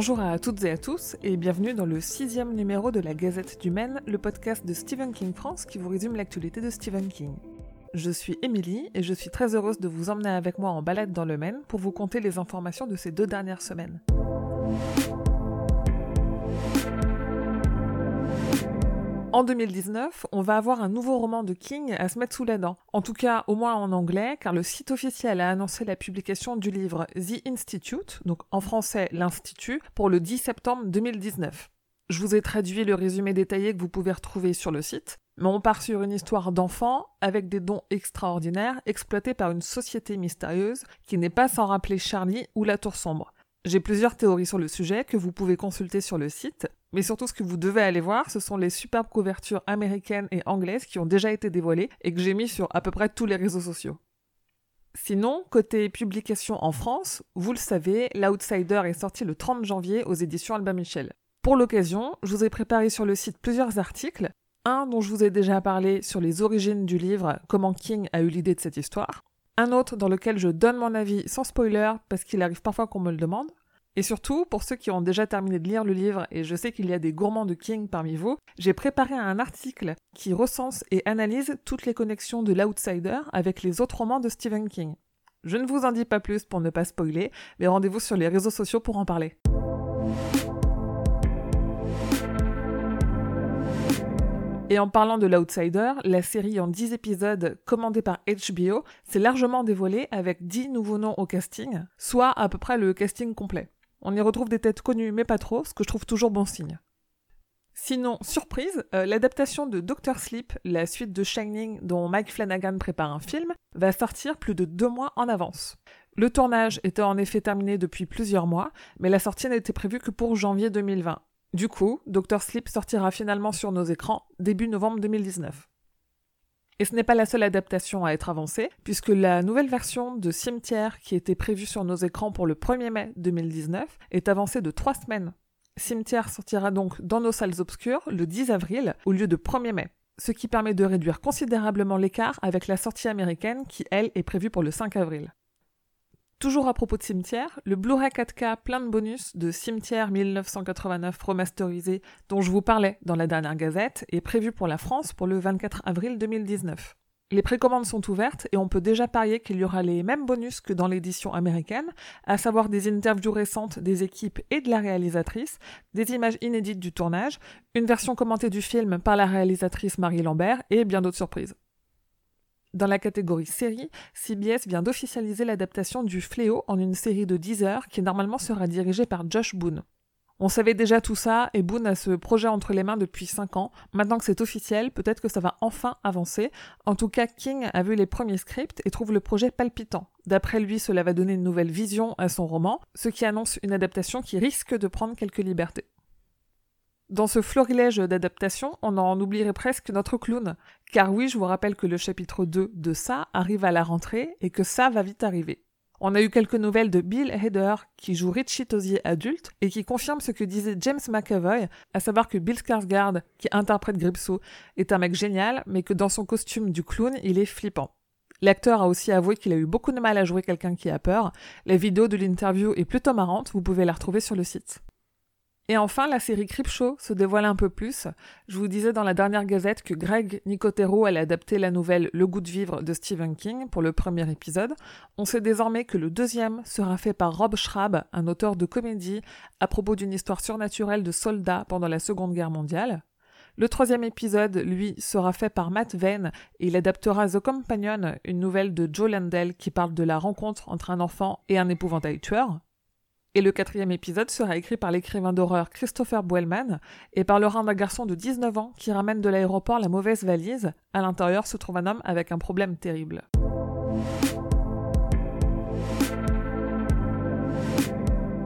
Bonjour à toutes et à tous et bienvenue dans le sixième numéro de la Gazette du Maine, le podcast de Stephen King France qui vous résume l'actualité de Stephen King. Je suis Émilie et je suis très heureuse de vous emmener avec moi en balade dans le Maine pour vous conter les informations de ces deux dernières semaines. En 2019, on va avoir un nouveau roman de King à se mettre sous la dent. En tout cas, au moins en anglais, car le site officiel a annoncé la publication du livre The Institute, donc en français l'Institut, pour le 10 septembre 2019. Je vous ai traduit le résumé détaillé que vous pouvez retrouver sur le site, mais on part sur une histoire d'enfant avec des dons extraordinaires exploités par une société mystérieuse qui n'est pas sans rappeler Charlie ou la Tour Sombre. J'ai plusieurs théories sur le sujet que vous pouvez consulter sur le site, mais surtout ce que vous devez aller voir, ce sont les superbes couvertures américaines et anglaises qui ont déjà été dévoilées et que j'ai mis sur à peu près tous les réseaux sociaux. Sinon, côté publication en France, vous le savez, L'Outsider est sorti le 30 janvier aux éditions Albin Michel. Pour l'occasion, je vous ai préparé sur le site plusieurs articles, un dont je vous ai déjà parlé sur les origines du livre, comment King a eu l'idée de cette histoire, un autre dans lequel je donne mon avis sans spoiler parce qu'il arrive parfois qu'on me le demande. Et surtout, pour ceux qui ont déjà terminé de lire le livre, et je sais qu'il y a des gourmands de King parmi vous, j'ai préparé un article qui recense et analyse toutes les connexions de l'Outsider avec les autres romans de Stephen King. Je ne vous en dis pas plus pour ne pas spoiler, mais rendez-vous sur les réseaux sociaux pour en parler. Et en parlant de l'Outsider, la série en 10 épisodes commandée par HBO s'est largement dévoilée avec 10 nouveaux noms au casting, soit à peu près le casting complet. On y retrouve des têtes connues mais pas trop, ce que je trouve toujours bon signe. Sinon, surprise, euh, l'adaptation de Doctor Sleep, la suite de Shining dont Mike Flanagan prépare un film, va sortir plus de deux mois en avance. Le tournage était en effet terminé depuis plusieurs mois, mais la sortie n'était prévue que pour janvier 2020. Du coup, Dr. Sleep sortira finalement sur nos écrans début novembre 2019. Et ce n'est pas la seule adaptation à être avancée, puisque la nouvelle version de Cimetière qui était prévue sur nos écrans pour le 1er mai 2019 est avancée de 3 semaines. Cimetière sortira donc dans nos salles obscures le 10 avril au lieu de 1er mai, ce qui permet de réduire considérablement l'écart avec la sortie américaine qui, elle, est prévue pour le 5 avril. Toujours à propos de Cimetière, le Blu-ray 4K plein de bonus de Cimetière 1989 remasterisé dont je vous parlais dans la dernière gazette est prévu pour la France pour le 24 avril 2019. Les précommandes sont ouvertes et on peut déjà parier qu'il y aura les mêmes bonus que dans l'édition américaine, à savoir des interviews récentes des équipes et de la réalisatrice, des images inédites du tournage, une version commentée du film par la réalisatrice Marie Lambert et bien d'autres surprises. Dans la catégorie série, CBS vient d'officialiser l'adaptation du Fléau en une série de 10 heures qui normalement sera dirigée par Josh Boone. On savait déjà tout ça et Boone a ce projet entre les mains depuis 5 ans. Maintenant que c'est officiel, peut-être que ça va enfin avancer. En tout cas, King a vu les premiers scripts et trouve le projet palpitant. D'après lui, cela va donner une nouvelle vision à son roman, ce qui annonce une adaptation qui risque de prendre quelques libertés. Dans ce florilège d'adaptation, on en oublierait presque notre clown. Car oui, je vous rappelle que le chapitre 2 de ça arrive à la rentrée et que ça va vite arriver. On a eu quelques nouvelles de Bill Hader, qui joue Richie Tozier adulte, et qui confirme ce que disait James McAvoy, à savoir que Bill Skarsgård, qui interprète Gripsou, est un mec génial, mais que dans son costume du clown, il est flippant. L'acteur a aussi avoué qu'il a eu beaucoup de mal à jouer quelqu'un qui a peur. La vidéo de l'interview est plutôt marrante, vous pouvez la retrouver sur le site. Et enfin, la série Creepshow se dévoile un peu plus. Je vous disais dans la dernière gazette que Greg Nicotero allait adapter la nouvelle Le goût de vivre de Stephen King pour le premier épisode. On sait désormais que le deuxième sera fait par Rob Schrab, un auteur de comédie, à propos d'une histoire surnaturelle de soldats pendant la Seconde Guerre mondiale. Le troisième épisode, lui, sera fait par Matt Vane et il adaptera The Companion, une nouvelle de Joe Landell qui parle de la rencontre entre un enfant et un épouvantail tueur. Et le quatrième épisode sera écrit par l'écrivain d'horreur Christopher Boelman et parlera d'un garçon de 19 ans qui ramène de l'aéroport la mauvaise valise. À l'intérieur se trouve un homme avec un problème terrible.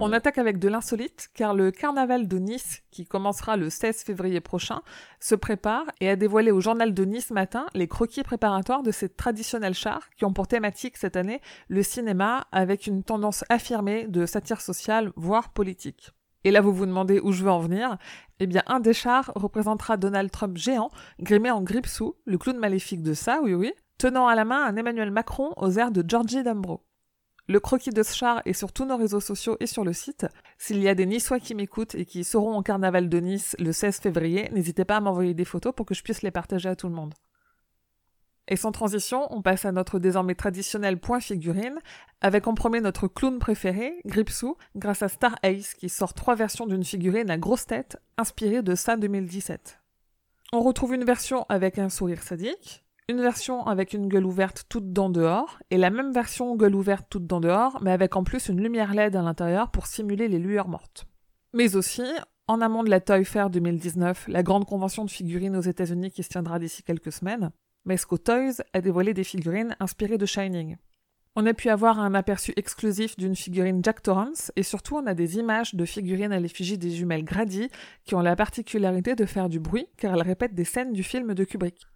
On attaque avec de l'insolite car le carnaval de Nice, qui commencera le 16 février prochain, se prépare et a dévoilé au journal de Nice matin les croquis préparatoires de ces traditionnels chars qui ont pour thématique cette année le cinéma avec une tendance affirmée de satire sociale, voire politique. Et là, vous vous demandez où je veux en venir. Eh bien, un des chars représentera Donald Trump géant, grimé en grippe-sous, le clown maléfique de ça, oui oui, tenant à la main un Emmanuel Macron aux airs de Georgie Dambro. Le croquis de ce char est sur tous nos réseaux sociaux et sur le site. S'il y a des Niçois qui m'écoutent et qui seront au carnaval de Nice le 16 février, n'hésitez pas à m'envoyer des photos pour que je puisse les partager à tout le monde. Et sans transition, on passe à notre désormais traditionnel point figurine, avec en premier notre clown préféré, Gripsou, grâce à Star Ace, qui sort trois versions d'une figurine à grosse tête, inspirée de ça 2017. On retrouve une version avec un sourire sadique, une version avec une gueule ouverte toute dents dehors, et la même version gueule ouverte toute dents dehors, mais avec en plus une lumière LED à l'intérieur pour simuler les lueurs mortes. Mais aussi, en amont de la Toy Fair 2019, la grande convention de figurines aux États-Unis qui se tiendra d'ici quelques semaines, Mesco Toys a dévoilé des figurines inspirées de Shining. On a pu avoir un aperçu exclusif d'une figurine Jack Torrance et surtout on a des images de figurines à l'effigie des jumelles Grady qui ont la particularité de faire du bruit car elles répètent des scènes du film de Kubrick.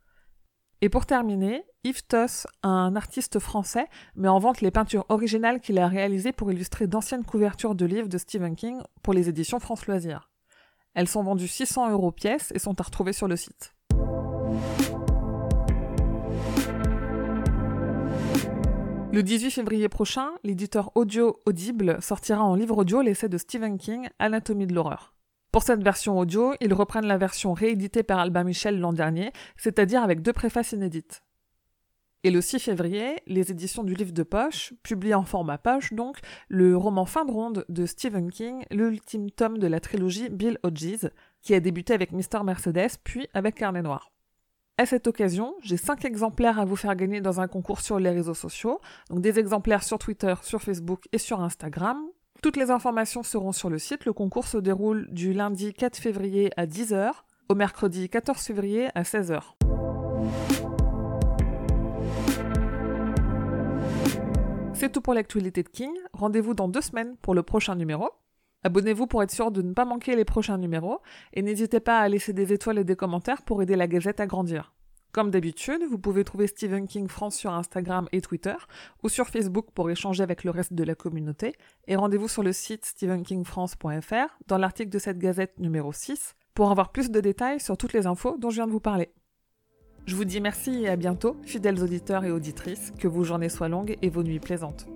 Et pour terminer, Yves Toss, un artiste français, met en vente les peintures originales qu'il a réalisées pour illustrer d'anciennes couvertures de livres de Stephen King pour les éditions France Loisirs. Elles sont vendues 600 euros pièce et sont à retrouver sur le site. Le 18 février prochain, l'éditeur audio Audible sortira en livre audio l'essai de Stephen King, Anatomie de l'horreur. Pour cette version audio, ils reprennent la version rééditée par Albin Michel l'an dernier, c'est-à-dire avec deux préfaces inédites. Et le 6 février, les éditions du livre de poche publient en format poche donc le roman fin de ronde de Stephen King, l'ultime tome de la trilogie Bill Hodges, qui a débuté avec Mr. Mercedes puis avec Carnet Noir. À cette occasion, j'ai 5 exemplaires à vous faire gagner dans un concours sur les réseaux sociaux, donc des exemplaires sur Twitter, sur Facebook et sur Instagram, toutes les informations seront sur le site. Le concours se déroule du lundi 4 février à 10h au mercredi 14 février à 16h. C'est tout pour l'actualité de King. Rendez-vous dans deux semaines pour le prochain numéro. Abonnez-vous pour être sûr de ne pas manquer les prochains numéros et n'hésitez pas à laisser des étoiles et des commentaires pour aider la gazette à grandir. Comme d'habitude, vous pouvez trouver Stephen King France sur Instagram et Twitter ou sur Facebook pour échanger avec le reste de la communauté et rendez-vous sur le site stephenkingfrance.fr dans l'article de cette gazette numéro 6 pour avoir plus de détails sur toutes les infos dont je viens de vous parler. Je vous dis merci et à bientôt, fidèles auditeurs et auditrices, que vos journées soient longues et vos nuits plaisantes.